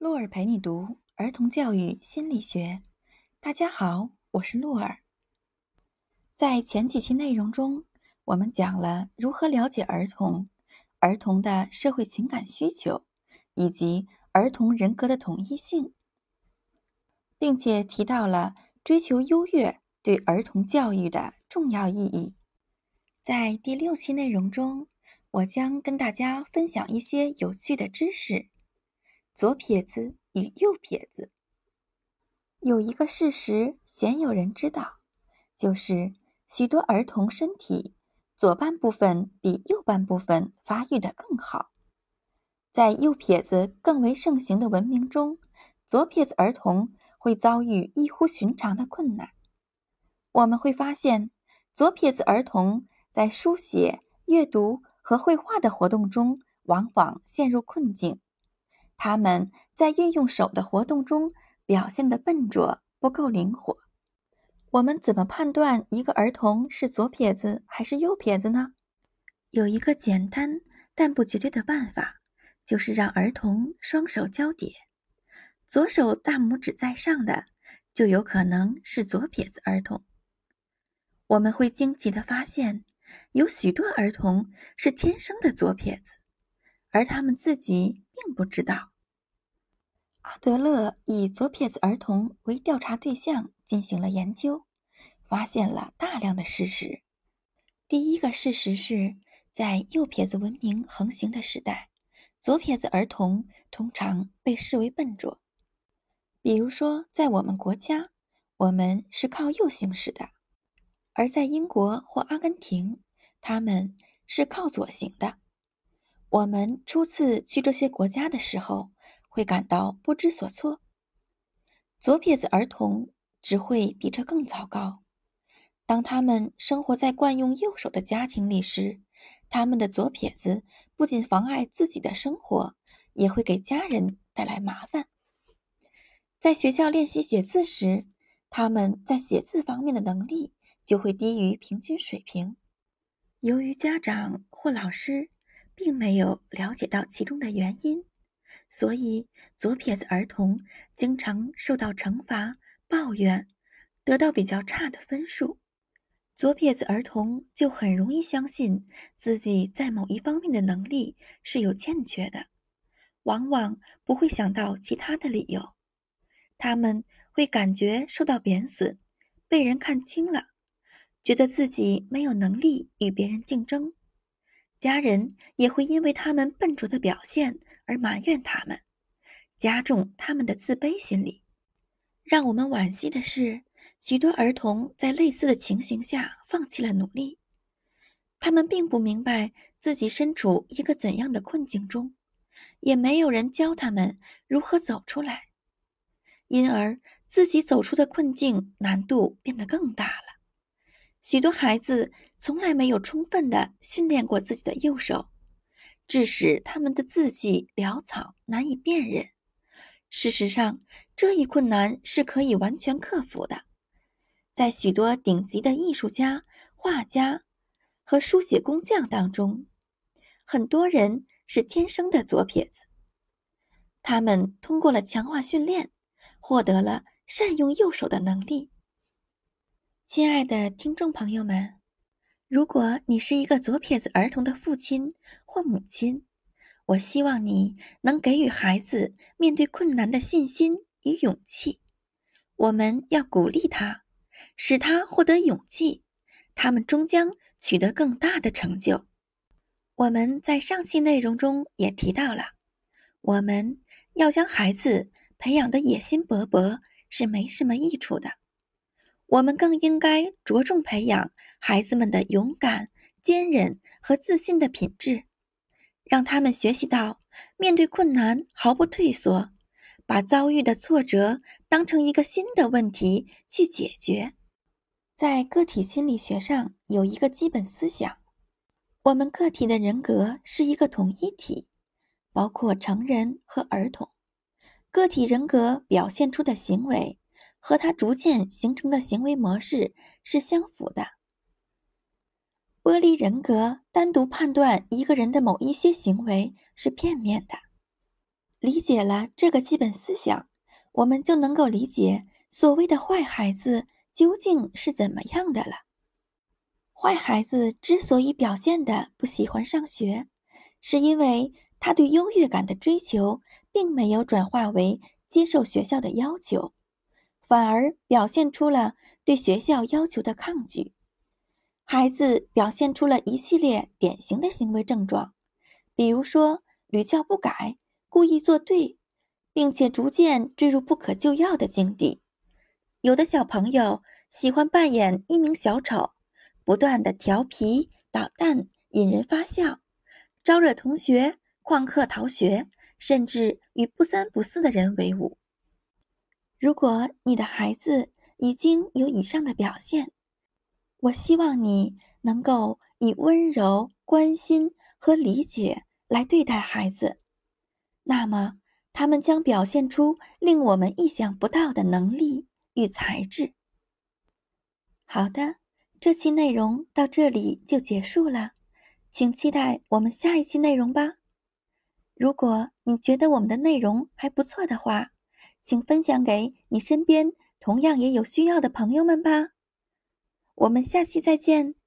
洛尔陪你读儿童教育心理学。大家好，我是洛尔。在前几期内容中，我们讲了如何了解儿童、儿童的社会情感需求以及儿童人格的统一性，并且提到了追求优越对儿童教育的重要意义。在第六期内容中，我将跟大家分享一些有趣的知识。左撇子与右撇子有一个事实鲜有人知道，就是许多儿童身体左半部分比右半部分发育的更好。在右撇子更为盛行的文明中，左撇子儿童会遭遇异乎寻常的困难。我们会发现，左撇子儿童在书写、阅读和绘画的活动中往往陷入困境。他们在运用手的活动中表现的笨拙，不够灵活。我们怎么判断一个儿童是左撇子还是右撇子呢？有一个简单但不绝对的办法，就是让儿童双手交叠，左手大拇指在上的就有可能是左撇子儿童。我们会惊奇地发现，有许多儿童是天生的左撇子，而他们自己并不知道。阿德勒以左撇子儿童为调查对象进行了研究，发现了大量的事实。第一个事实是，在右撇子文明横行的时代，左撇子儿童通常被视为笨拙。比如说，在我们国家，我们是靠右行驶的；而在英国或阿根廷，他们是靠左行的。我们初次去这些国家的时候，会感到不知所措。左撇子儿童只会比这更糟糕。当他们生活在惯用右手的家庭里时，他们的左撇子不仅妨碍自己的生活，也会给家人带来麻烦。在学校练习写字时，他们在写字方面的能力就会低于平均水平。由于家长或老师并没有了解到其中的原因。所以，左撇子儿童经常受到惩罚、抱怨，得到比较差的分数。左撇子儿童就很容易相信自己在某一方面的能力是有欠缺的，往往不会想到其他的理由。他们会感觉受到贬损，被人看轻了，觉得自己没有能力与别人竞争。家人也会因为他们笨拙的表现。而埋怨他们，加重他们的自卑心理。让我们惋惜的是，许多儿童在类似的情形下放弃了努力。他们并不明白自己身处一个怎样的困境中，也没有人教他们如何走出来，因而自己走出的困境难度变得更大了。许多孩子从来没有充分的训练过自己的右手。致使他们的字迹潦草，难以辨认。事实上，这一困难是可以完全克服的。在许多顶级的艺术家、画家和书写工匠当中，很多人是天生的左撇子。他们通过了强化训练，获得了善用右手的能力。亲爱的听众朋友们。如果你是一个左撇子儿童的父亲或母亲，我希望你能给予孩子面对困难的信心与勇气。我们要鼓励他，使他获得勇气，他们终将取得更大的成就。我们在上期内容中也提到了，我们要将孩子培养的野心勃勃是没什么益处的。我们更应该着重培养孩子们的勇敢、坚韧和自信的品质，让他们学习到面对困难毫不退缩，把遭遇的挫折当成一个新的问题去解决。在个体心理学上有一个基本思想：我们个体的人格是一个统一体，包括成人和儿童。个体人格表现出的行为。和他逐渐形成的行为模式是相符的。剥离人格，单独判断一个人的某一些行为是片面的。理解了这个基本思想，我们就能够理解所谓的坏孩子究竟是怎么样的了。坏孩子之所以表现的不喜欢上学，是因为他对优越感的追求并没有转化为接受学校的要求，反而表现出了对学校要求的抗拒。孩子表现出了一系列典型的行为症状，比如说屡教不改、故意作对，并且逐渐坠入不可救药的境地。有的小朋友喜欢扮演一名小丑，不断的调皮捣蛋，引人发笑，招惹同学，旷课逃学，甚至与不三不四的人为伍。如果你的孩子已经有以上的表现，我希望你能够以温柔、关心和理解来对待孩子，那么他们将表现出令我们意想不到的能力与才智。好的，这期内容到这里就结束了，请期待我们下一期内容吧。如果你觉得我们的内容还不错的话，请分享给你身边同样也有需要的朋友们吧。我们下期再见。